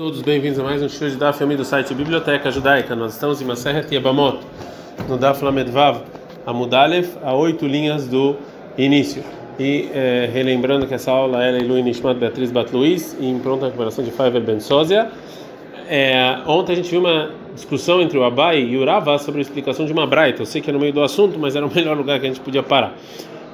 Todos bem-vindos a mais um show de Daf do site Biblioteca Judaica. Nós estamos em Maseret Yabamot, no Daf Lamedvav, Amudalef, a oito linhas do início. E é, relembrando que essa aula é Leilu Nishmat Beatriz Batluiz, em pronta recuperação de Faiver Ben Sozia. É, ontem a gente viu uma discussão entre o Abai e o Rava sobre a explicação de uma braita. Eu sei que é no meio do assunto, mas era o melhor lugar que a gente podia parar.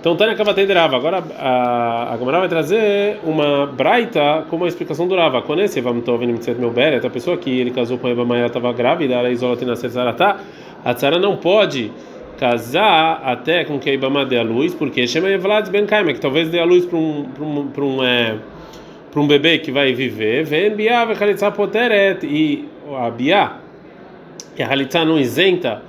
Então, Tânia Kavatei Rava. Agora a, a Gamara vai trazer uma braita como a explicação do Rava. Quando esse vamos estar vendo meu bere, a pessoa que ele casou com a Eva Maia estava grávida, ela isola na Cesaratá, a Tzara não pode casar até com que a Ibama dê a luz, porque chama Evlad Ben Kaima, que talvez dê a luz para um, para um, para um, é, um bebê que vai viver. Vem Poteret, e a Biá, que a Halitza não isenta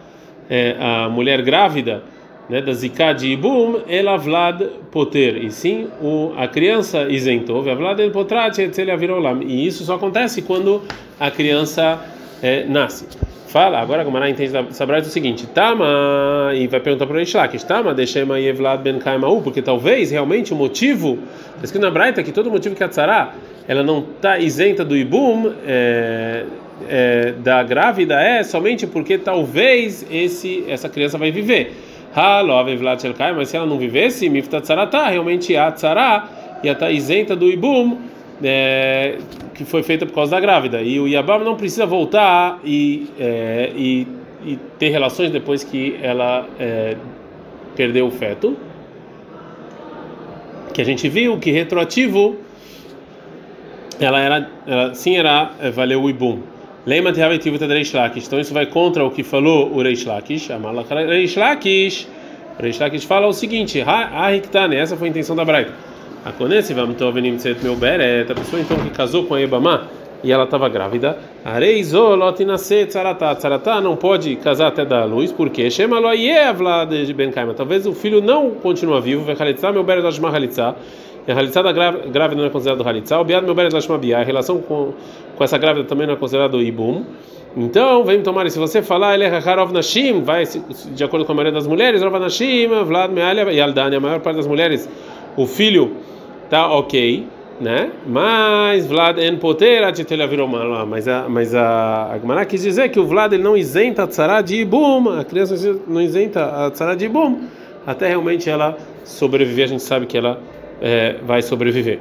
é, a mulher grávida né, da Zika de Ibum, ela Vlad Poter, e sim o, a criança isentou, Vlad el Potrat, e isso só acontece quando a criança é, nasce. Fala, agora a Gomara entende é o seguinte: Tama, e vai perguntar para o Ishlak, Tama, deixema Yevlad ben Kaimaú, porque talvez realmente o motivo, está escrito na Braita que todo motivo que a Tzara ela não está isenta do Ibum, é, é, da grávida, é somente porque talvez esse, essa criança vai viver mas se ela não vivesse, mifta tzaratá, realmente a tzara ia estar isenta do ibum, é, que foi feita por causa da grávida. E o Yabam não precisa voltar e, é, e, e, ter relações depois que ela é, perdeu o feto. Que a gente viu que retroativo ela era, ela, sim era é, valeu o ibum. Lema de Havetivo Reish Lakish. Então isso vai contra o que falou o Reish Lakish. Reish Lakish. Reish Lakish fala o seguinte: Ahiktane, essa foi a intenção da Braita. A Konesi vamos então venim tset meu beret. A pessoa então que casou com a Ebama e ela estava grávida. Areizo lotinase tzaratá. Tzaratá não pode casar até dar luz, porque lo de Ben Kaima. Talvez o filho não continue vivo. Vechalitzá meu beret da Halitzá. A Halitzá da grávida não é considerado Halitzá. O Biad meu Bia. A relação com com essa grávida também não é considerado ibum. Então, vem tomar, se você falar, ele é Harov Nashim, vai de acordo com a maioria das mulheres, Rav Nashim, Vlad Mealia e Aldani, a maior parte das mulheres, o filho tá ok, né? Mas Vlad en poter atitelha virou mal, mas a mas a Agmará quis dizer que o Vlad ele não isenta a tzara de ibum, a criança não isenta a tzara de ibum, até realmente ela sobreviver, a gente sabe que ela é, vai sobreviver.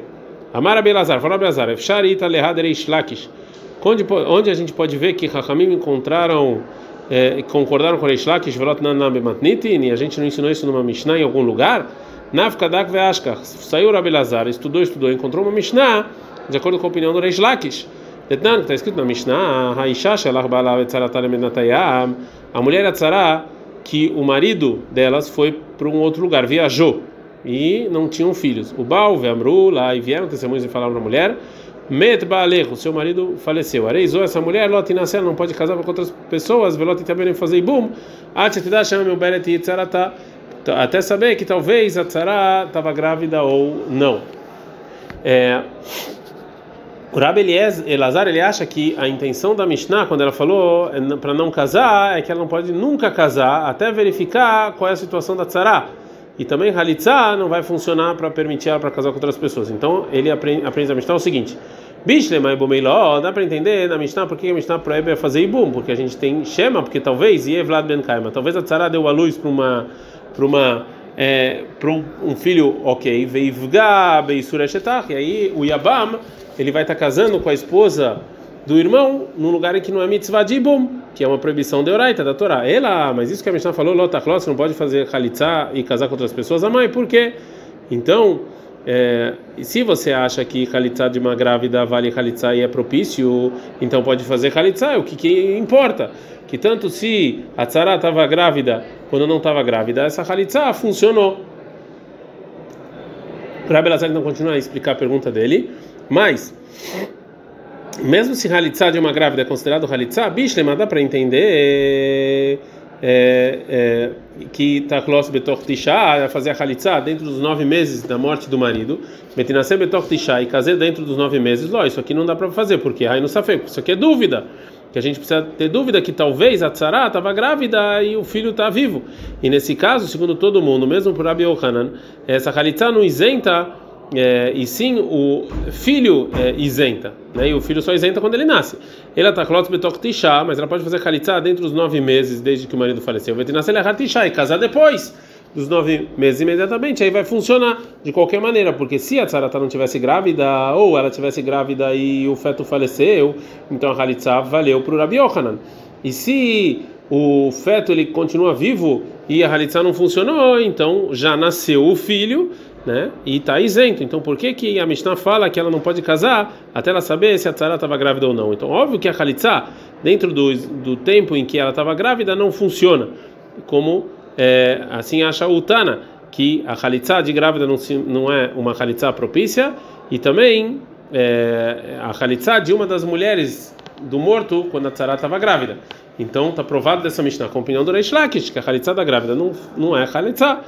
Amara Belazar, fala Belazar, Efsharita Lehad Reish Lakish. Onde, onde a gente pode ver que Hakamim encontraram, é, concordaram com Reish Lakish, Velot Nanam Matnitin, e a gente não ensinou isso numa Mishnah em algum lugar? Nafkadak Veashka, saiu Rabelazar, estudou, estudou, encontrou uma Mishnah, de acordo com a opinião do Reish que está escrito na Mishnah, a mulher Atzara, que o marido delas foi para um outro lugar, viajou e não tinham filhos. O Baal, Amru, lá e vieram testemunhos e falaram para a mulher: Met Baalecho, seu marido faleceu. Areizou essa mulher, Lot nascer, não pode casar com outras pessoas, Velot também fazer ibum. Até chama meu Beret e Até saber que talvez a Tzara estava grávida ou não. É, o Rabi Elazar ele acha que a intenção da Mishnah, quando ela falou é, para não casar, é que ela não pode nunca casar até verificar qual é a situação da Tzara e também Halitzah não vai funcionar para permitir ela para casar com outras pessoas. Então ele aprende, aprende a Mishnah o seguinte: Bishlema e Bumeiló, dá para entender na Mishnah por que a Mishnah proíbe fazer Ibum, porque a gente tem Shema, porque talvez, e Evlad Ben Kaima, talvez a Tzara deu a luz para uma. Para uma é, para um, um, filho ok, Veivga, Beisureshetach, e aí o Yabam ele vai estar tá casando com a esposa do irmão num lugar em que não é mitzvah de ibum, que é uma proibição de oraita da Torá. Ela, mas isso que a Mishnah falou, lotachlos, você não pode fazer halitzá e casar com outras pessoas, a mãe, por quê? Então, é, se você acha que halitzá de uma grávida vale halitzá e é propício, então pode fazer halitzá, o que, que importa? Que tanto se a tzara estava grávida quando não estava grávida, essa halitzá funcionou. Rabbi Lazar não continua a explicar a pergunta dele, mas mesmo se Halitzá de uma grávida é considerado Halitzá, Bishlema dá para entender é, é, que Taklos Betor Tisha, fazer a Halitzá dentro dos nove meses da morte do marido, Betinasem Betor Tisha e casei dentro dos nove meses, ló, isso aqui não dá para fazer, porque aí não sabe, isso aqui é dúvida, que a gente precisa ter dúvida que talvez a Tzara estava grávida e o filho está vivo. E nesse caso, segundo todo mundo, mesmo por Abi Ohanan, essa Halitzá não isenta é, e sim o filho é, isenta, né? E o filho só isenta quando ele nasce. Ela tá clot betok tisha, mas ela pode fazer khalitsa dentro dos nove meses desde que o marido faleceu. Tisha e casar depois dos nove meses imediatamente. Aí vai funcionar de qualquer maneira, porque se a tzarata não tivesse grávida ou ela tivesse grávida e o feto faleceu, então a khalitsa valeu para o Rabi Yohanan. E se o feto ele continua vivo e a halitzá não funcionou, então já nasceu o filho, né? E está isento. Então por que que a Mishnah fala que ela não pode casar até ela saber se a tzara estava grávida ou não? Então óbvio que a halitzá dentro do, do tempo em que ela estava grávida não funciona, como é, assim acha o Tana que a halitzá de grávida não, não é uma halitzá propícia e também é, a halitzá de uma das mulheres do morto quando a tzara estava grávida. Então está provado dessa Mishnah com a opinião do Reish Lakish, que a Khalitsa da grávida não, não é Khalitsa.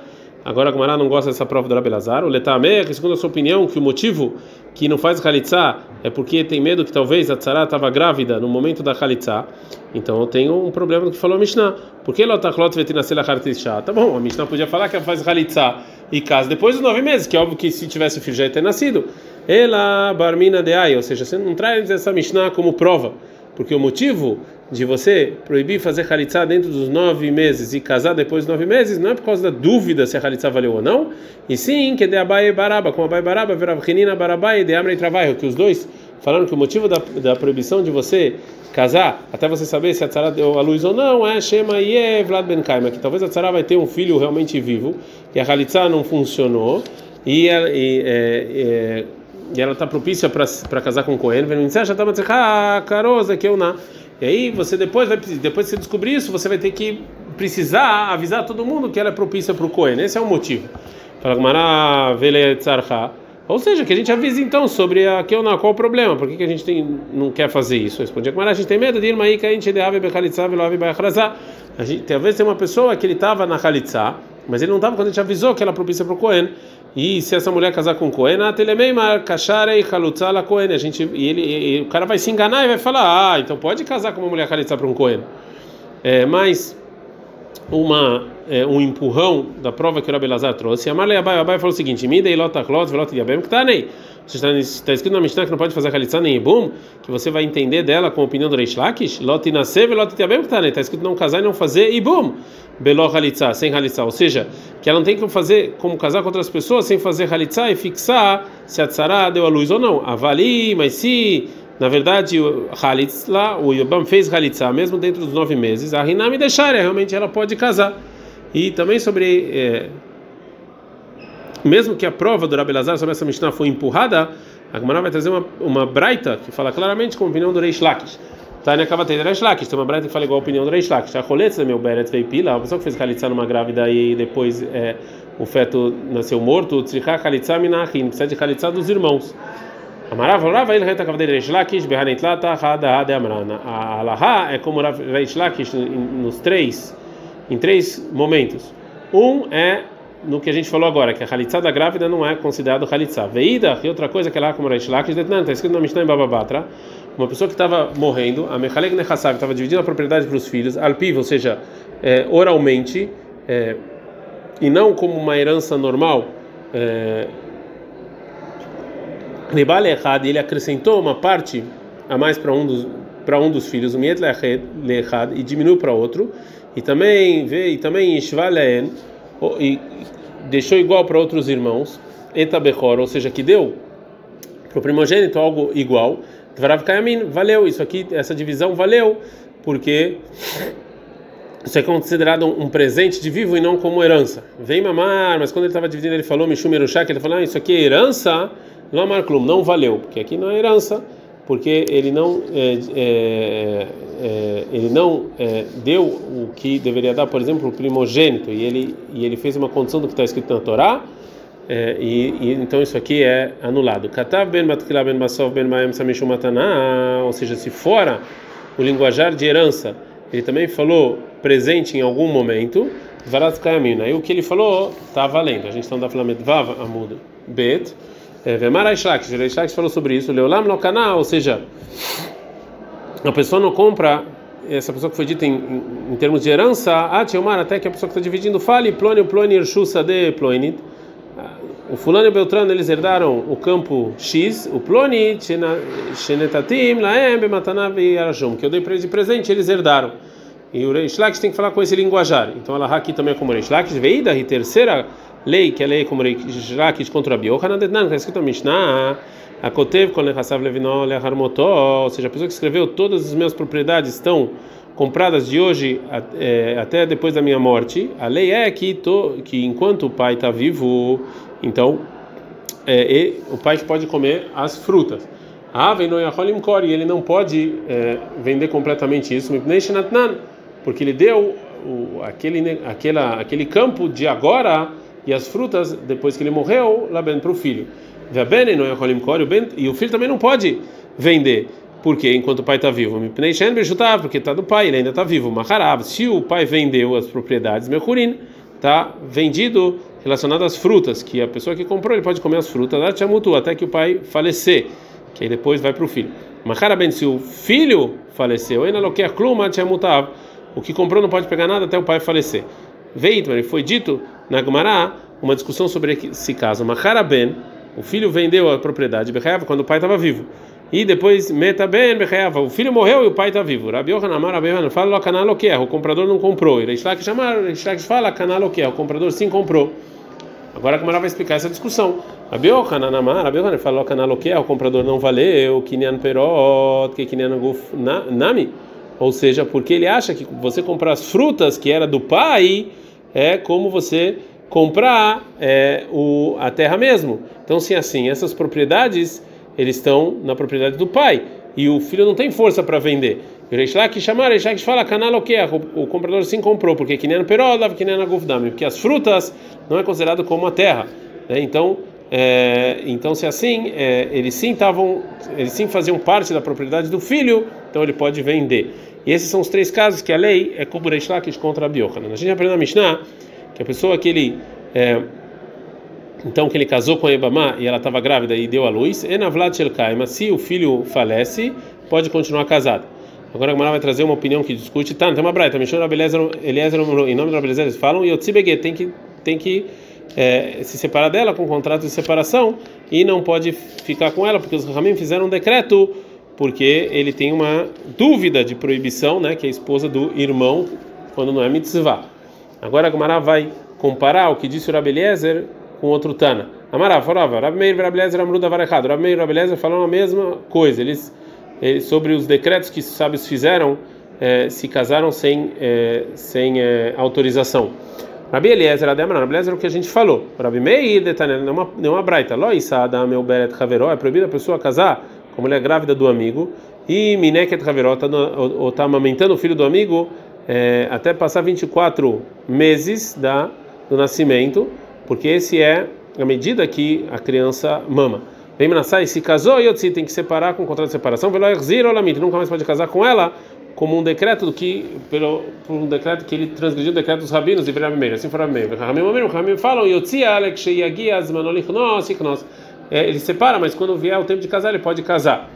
Agora a Gumara não gosta dessa prova do Rabelazar. O Letame, que segundo a sua opinião, que o motivo que não faz Khalitsa é porque tem medo que talvez a Tzara estava grávida no momento da Khalitsa. Então eu tenho um problema do que falou a Mishnah. Por que Lotaklot vetinasela Khalitsa? Tá bom, a Mishnah podia falar que ela faz Khalitsa e casa depois dos nove meses, que é óbvio que se tivesse o filho já ia ter nascido. Ela barmina de ai, ou seja, você não traz essa Mishnah como prova. Porque o motivo de você proibir fazer halitzá dentro dos nove meses e casar depois dos nove meses não é por causa da dúvida se a halitzá valeu ou não, e sim que de Abai Baraba, com Abai Baraba, Veravchinina Barabai e de Amrei Travaio, que os dois falaram que o motivo da, da proibição de você casar, até você saber se a tzara deu a luz ou não, é Shema e Vlad Ben Kaima, que talvez a tzara vai ter um filho realmente vivo, e a halitzá não funcionou, e, e, e, e ela está propícia para casar com o Cohen, e aí você depois vai depois que você descobrir isso, você vai ter que precisar avisar todo mundo que ela é propícia para o Cohen. Esse é o motivo. Ou seja, que a gente avisa então sobre a que qual o problema? Por que, que a gente tem, não quer fazer isso? Respondia que a gente tem medo de ir aí que a gente talvez tem uma pessoa que ele estava na Khalitsa, mas ele não estava quando a gente avisou que ela é propícia para o Cohen. E se essa mulher casar com Cohen, a Cohen, a gente e ele e, o cara vai se enganar e vai falar: "Ah, então pode casar com uma mulher Khalitsa para um Cohen". É, mas uma é, um empurrão da prova que o Rabelazar trouxe. Amarle Abai, Abai falou o seguinte: Midei lotaklot velot yabem ktanei. Está, está escrito na Mishnah que não pode fazer halitzah nem ibum, que você vai entender dela com a opinião do Reish Lakish. Lot nascer velot yabem ktanei. Está escrito não casar e não fazer ibum. Belo halitzah, sem halitzah. Ou seja, que ela não tem que fazer como casar com outras pessoas sem fazer halitzah e fixar se a tzara deu a luz ou não. Avali, mas se na verdade, o lá, o Yobam fez Halitzah, mesmo dentro dos nove meses, a Rinami deixar, realmente ela pode casar. E também sobre. É, mesmo que a prova do Rabelazar sobre essa Mishnah foi empurrada, a Gemara vai trazer uma, uma braita que fala claramente com a opinião do Reish Lakish. Tá na Kavatei do Reish Lakish, tem uma braita que fala igual a opinião do Reish Lakish. A Roletz, meu Beret veio pila, a pessoa que fez Khalitsa numa grávida e depois é, o feto nasceu morto, Tzricha Khalitsa Minachim, precisa de Khalitsa dos irmãos. Amarav Rav ele reta Kavatei Reish Lakish, Behanit Lata, Hada Hada Amrana. A Alaha é como Reish Lakish nos três em três momentos. Um é no que a gente falou agora, que a halitzá da grávida não é considerado halitzá. Veida, e outra coisa que é lá como Reish Lakish, está escrito na Mishnah em Bababatra, uma pessoa que estava morrendo, a Mechalek Nechassav estava dividindo a propriedade para os filhos, alpiv, ou seja, é, oralmente, é, e não como uma herança normal, é, ele acrescentou uma parte a mais para um dos para um dos filhos, o Miet Lechad, e diminuiu para outro, e também e também Ishvalen, e deixou igual para outros irmãos, Etabechor, ou seja, que deu para o primogênito algo igual, valeu, isso aqui, essa divisão valeu, porque isso é considerado um presente de vivo e não como herança. Vem mamar, mas quando ele estava dividindo, ele falou Mishum Erushak, ele falou, ah, isso aqui é herança, não amar Klum, não valeu, porque aqui não é herança porque ele não é, é, é, ele não é, deu o que deveria dar, por exemplo, o primogênito e ele e ele fez uma condição do que está escrito na Torá é, e, e, então isso aqui é anulado. Katav ben matkila ben ben ou seja, se fora o linguajar de herança, ele também falou presente em algum momento, varat. Aí o que ele falou está valendo. A gente está da Flamet Vav Amud Bet. É, Vemar Aishlak, Aishlak falou sobre isso, Leolam no canal, ou seja, a pessoa não compra, essa pessoa que foi dita em, em, em termos de herança, ah, Tiomar, até que a pessoa que está dividindo fale, Plônio, Plônio, Irshusa de Plônio, o fulano e o Beltrano eles herdaram o campo X, o Ploni, Shenetatim, Laem, Bematanav e Arajum, que eu dei para eles de presente, eles herdaram. E o Reish Lakish tem que falar com esse linguajar. Então ela aqui também é como Reish Lakish. Veida, e terceira lei, que é a lei como Reish Lakish contra a que é escrito no Mishnah, a Kotev, Levinó, Leharmotó, ou seja, a pessoa que escreveu todas as minhas propriedades estão compradas de hoje é, até depois da minha morte. A lei é que, to, que enquanto o pai está vivo, então é, o pai pode comer as frutas. Ah, e ele não pode é, vender completamente isso, porque ele deu o, aquele, aquela, aquele campo de agora e as frutas depois que ele morreu lá para o filho. E o filho também não pode vender. Porque enquanto o pai está vivo, porque está do pai, ele ainda está vivo. Se o pai vendeu as propriedades, Mechurin, está vendido relacionado às frutas, que a pessoa que comprou ele pode comer as frutas até que o pai falecer, que aí depois vai para o filho. Maharaben, se o filho faleceu, o que comprou não pode pegar nada até o pai falecer. Veitman, foi dito na Gemara uma discussão sobre esse caso. Maharaben, o filho vendeu a propriedade quando o pai estava vivo. E depois, meta bem, o filho morreu e o pai está vivo. Rabi Yohanan, Rabi Yohanan, fala canal o que o comprador não comprou. Que chamar, Reishlak fala canal o que o comprador sim comprou. Agora a Gemara vai explicar essa discussão. Rabi Yohanan, Rabi Yohanan fala canal o que o comprador não valeu, Kinyan Perot, que Kinyan Guf Nami. Ou seja, porque ele acha que você comprar as frutas que era do pai é como você comprar é, o, a terra mesmo. Então, sim, assim, essas propriedades eles estão na propriedade do pai e o filho não tem força para vender. Reishlak chamar, Reishlak fala, canal que o comprador sim comprou, porque que nem perola, que nem na gufdami, porque as frutas não é considerado como a terra. Né? Então, é, então se assim, é, eles sim estavam, eles sim faziam parte da propriedade do filho, então ele pode vender. E esses são os três casos que a lei é como contra a Biochanan. A gente aprende na Mishnah que a pessoa que ele é, então que ele casou com a Ebamá e ela estava grávida e deu à luz, se o filho falece, pode continuar casado. Agora a Gemara vai trazer uma opinião que discute, tá, tem uma braita, Mishon Eliezer, em nome do Rabelezer, eles falam, e Otzibege tem que, tem que é, se separar dela com um contrato de separação e não pode ficar com ela, porque os Ramim fizeram um decreto, porque ele tem uma dúvida de proibição, né, que é a esposa do irmão, quando não é mitzvah. Agora a Gemara vai comparar o que disse o Rabeliezer com outro Tana. Amarav falava, Rabi Meir e Rabi Lezer Amruda Varechado. Rabi e Rabi falaram a mesma coisa. Eles, eles, sobre os decretos que os sábios fizeram, eh, se casaram sem, eh, sem eh, autorização. Rabi Eliezer, Ademar, Rabi Eliezer o que a gente falou. Rabi Meir, não é uma, é uma braita. Loisa, Adam, Beret, Haveró, é proibido a pessoa casar a mulher grávida do amigo. E Mineket Haveró, tá está amamentando o filho do amigo até passar 24 meses da, do nascimento porque esse é a medida que a criança mama. Vem Menassai se casou e Yotzi tem que separar com contrato de separação, pelo Erzir Olamit, nunca mais pode casar com ela, como um decreto que pelo por um decreto que ele transgrediu o decreto dos rabinos de Rabi Meir, assim foi Rabi Meir. Ramim falam Yotzi Alek Sheyagi Azmanolichnos Ichnos. Ele separa, mas quando vier o tempo de casar, ele pode casar.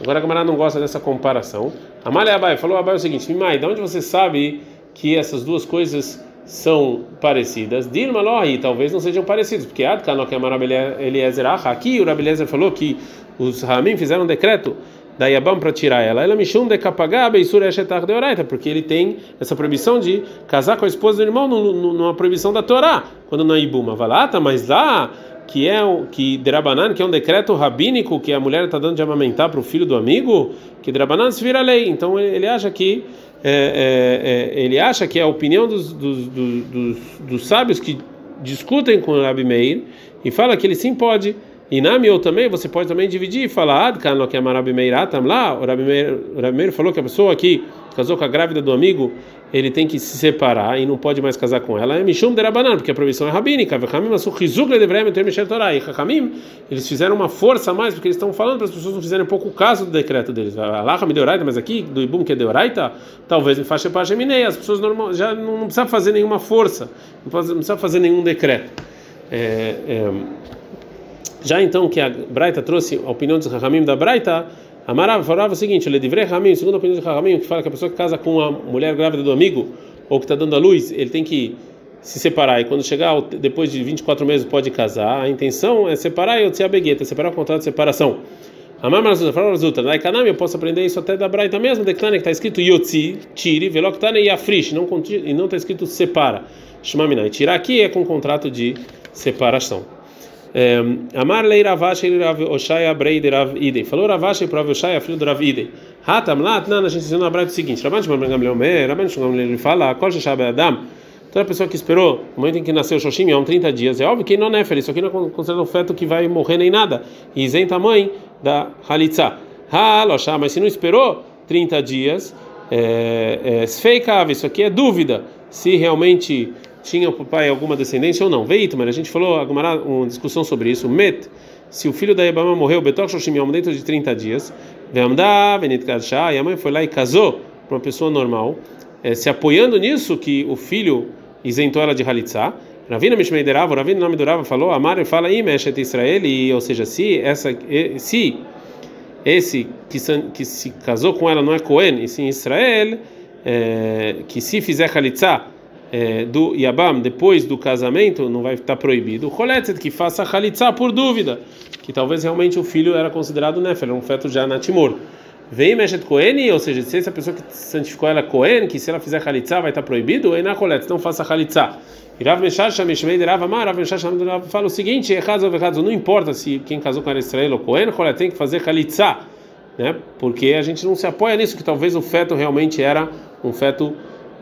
Agora a camarada não gosta dessa comparação. Amália Abai falou Abai é o seguinte: Mimai, de onde você sabe que essas duas coisas são parecidas. Dilma Lohi, talvez não sejam parecidos, porque Adkan, que é Eliezer aqui o Rabeliezer falou que os Ramim fizeram um decreto da Yabam para tirar ela. Ela chama de Kapagá, Beisur Eshetar de Oraita, porque ele tem essa proibição de casar com a esposa do irmão numa proibição da Torá, quando não é Ibuma. Valata, mas lá que é o que Derabanan, que é um decreto rabínico que a mulher está dando de amamentar para o filho do amigo, que Derabanan se vira lei. Então ele acha que é, é, é, ele acha que é a opinião dos, dos, dos, dos sábios que discutem com o Rabi Meir e fala que ele sim pode. E na Miou também, você pode também dividir e falar, que é Rabi Meir, Atam lá, o Rabi Meir, falou que a pessoa que casou com a grávida do amigo, ele tem que se separar e não pode mais casar com ela. É Mishum Derabanan, porque a proibição é rabínica. E eles fizeram uma força a mais, porque eles estão falando para as pessoas não fizerem pouco caso do decreto deles. Allah me deoraita, mas aqui, do Ibum que é deoraita, talvez me faça para Geminei. As pessoas normal, já não, não precisam fazer nenhuma força, não precisam fazer nenhum decreto. É, é, já então que a Braita trouxe a opinião dos Chachamim da Braita, Amara falava o seguinte: ele deveria Ramim, segundo a opinião de Ramim, que fala que a pessoa que casa com uma mulher grávida do amigo ou que está dando a luz, ele tem que se separar e quando chegar depois de 24 meses pode casar, a intenção é separar e a begueta, separar o contrato de separação. Amar Marazuta, fala na Ekanami eu posso aprender isso até da Braita mesmo, declana que está escrito Yotzi, tire, Veloktane e Afrish, e não está escrito separa. Shmaminai, tirar aqui é com contrato de separação. Amar lei Ravashi Rav Oshaya Breide Rav Idei. Falou Ravashi para Rav Oshaya, filho do Rav Idei. Hatam Lat, não, a gente ensinou na Braita o seguinte: Rabban Shimon Ben Gamliel Rabban Shimon Ben fala, Kol Shashab Adam. Toda pessoa que esperou o momento em que nasceu o Shoshim, há uns 30 dias, é óbvio que não é isso aqui não é considerado um feto que vai morrer nem nada, e isenta a mãe da Halitza. Haloshá, mas se não esperou 30 dias, é, é, isso aqui é dúvida, se realmente tinha o pai alguma descendência ou não. Veito, mas a gente falou alguma uma discussão sobre isso. Met, se o filho da Ebama morreu, Betok Shoshim dentro de 30 dias, Vemda, Venit Kadshá, e a mãe foi lá e casou para uma pessoa normal, é, se apoiando nisso que o filho isentou ela de Halitzá. Ravina Mishmei Derava, Ravina nome do Rava falou, Amar fala, Imeshet Israel, e, ou seja, se essa, se esse que, que se casou com ela não é Cohen, e sim Israel, é, que se fizer Halitzá é, do Yabam depois do casamento, não vai estar proibido. Choletzet, que faça Halitzá por dúvida, que talvez realmente o filho era considerado Nefel, um feto já natimor. Vem Meshet Kohen, ou seja, se essa pessoa que santificou ela Kohen, que se ela fizer Halitzá vai estar proibido, na Koletz, não faça Halitzá. E Rav Meshasha, Meshmei de Rav Amar, Rav Meshasha fala o seguinte, Echaz ou Echaz, não importa se quem casou com Israel ou Kohen, Kolet tem que fazer Halitzá, né? porque a gente não se apoia nisso, que talvez o feto realmente era um feto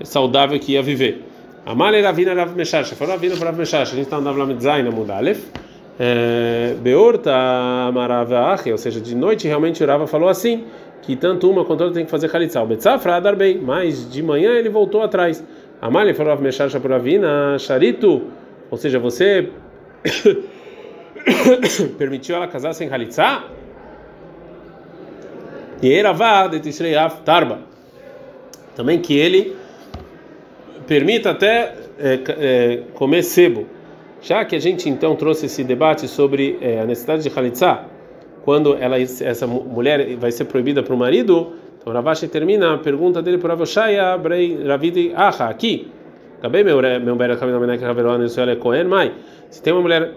saudável que ia viver. Amar Ravina Rav Meshasha, falou Ravina para Rav Meshasha, a gente está andando lá no Zaina Mudalef, Beorta Amaravachi, ou seja, de noite realmente o Rava falou assim, que tanto uma quanto outra tem que fazer Khalitsa. O Betzafra dar bem, mas de manhã ele voltou atrás. Amália falou Meshasha por Avina, Charito, ou seja, você permitiu ela casar sem Khalitsa? E Eravá de Tishrei Tarba. Também que ele permita até é, é, comer sebo. Já que a gente então trouxe esse debate sobre é, a necessidade de Khalitsa, quando ela, essa mulher vai ser proibida para o marido, então Ravashi termina a pergunta dele para Ravoshaya, Ravidi, Aha, aqui. Acabei meu meu mãe. Se tem uma mulher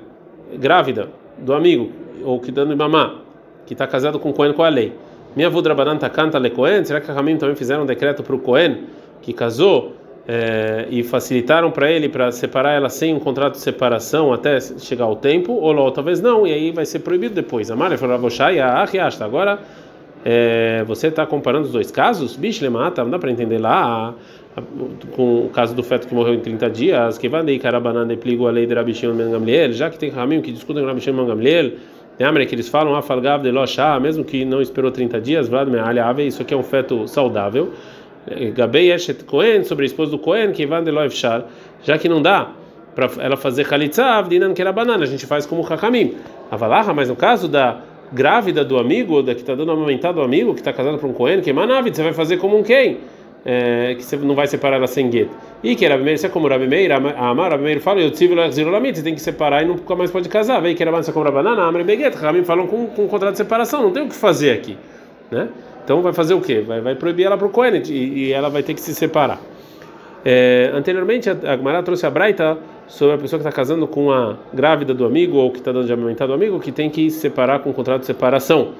grávida do amigo ou que dando mamá, que está casado com Cohen com a lei. Minha avó Drabanan canta Cohen, será que a Ramim também fizeram um decreto para o Cohen que casou é, e facilitaram para ele para separar ela sem um contrato de separação até chegar o tempo, ou não, talvez não, e aí vai ser proibido depois. A Mara falou, agora é, você está comparando os dois casos? Bicho, mata, não dá para entender lá com o caso do feto que morreu em 30 dias, que vai carabanan de pligo a lei de Rabi Shimon Gamliel, já que tem caminho que discutem com Rabi Shimon Gamliel, lembra que eles falam, afalgav de lochá, mesmo que não esperou 30 dias, isso aqui é um feto saudável. Gabei Eshet Cohen, sobre a esposa do Cohen, que Van Deloev Shar, já que não dá para ela fazer Khalitzav, Dinan que era banana, a gente faz como Hakamim. Avalaha, mas no caso da grávida do amigo, da que está dando amamentar do amigo, que está casado com um Cohen, que é Manavid, você vai fazer como um quem? É, que você não vai separar ela sem gueto. E que Rabi Meir, isso é como Rabi Meir, Amar, Rabi fala, eu tive você tem que separar e nunca mais pode casar. Vem que era mais como Rabanana, Amar e Beguet, Rabi falam com, com contrato de separação, não tem o que fazer aqui, né? Então vai fazer o quê? Vai, vai proibir ela para o Kohen e, e, ela vai ter que se separar. É, anteriormente, a Gemara trouxe a Braita sobre a pessoa que está casando com a grávida do amigo ou que está dando de amamentar do amigo, que tem que se separar com um contrato de separação.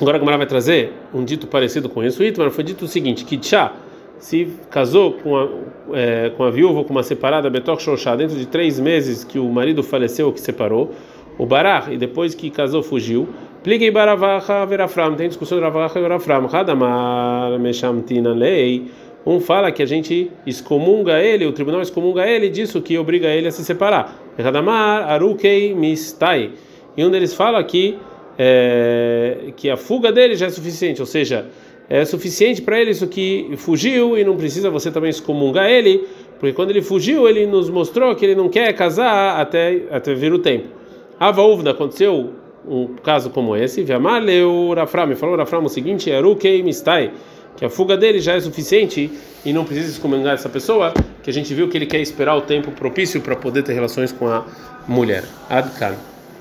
Agora a Gemara vai trazer um dito parecido com isso, mas foi dito o seguinte: que Tchá se casou com a, é, com a viúva ou com uma separada, Betok Shoshá, dentro de três meses que o marido faleceu ou que separou, o Barach, e depois que casou, fugiu. Pliguei Baravacha Verafram, tem discussão de Baravacha Verafram. Hadamar Meshamtina Lei. Um fala que a gente excomunga ele, o tribunal excomunga ele disso que obriga ele a se separar. Hadamar Arukei Mistai. E um deles fala que, é, que a fuga dele já é suficiente, ou seja, é suficiente para ele isso que fugiu e não precisa você também excomungar ele, porque quando ele fugiu, ele nos mostrou que ele não quer casar até, até vir o tempo. Avaúvda, aconteceu um caso como esse, Viamaleu Rafram, falou Rafram o seguinte, Mistai, que a fuga dele já é suficiente e não precisa excomungar essa pessoa, que a gente viu que ele quer esperar o tempo propício para poder ter relações com a mulher. Adkan.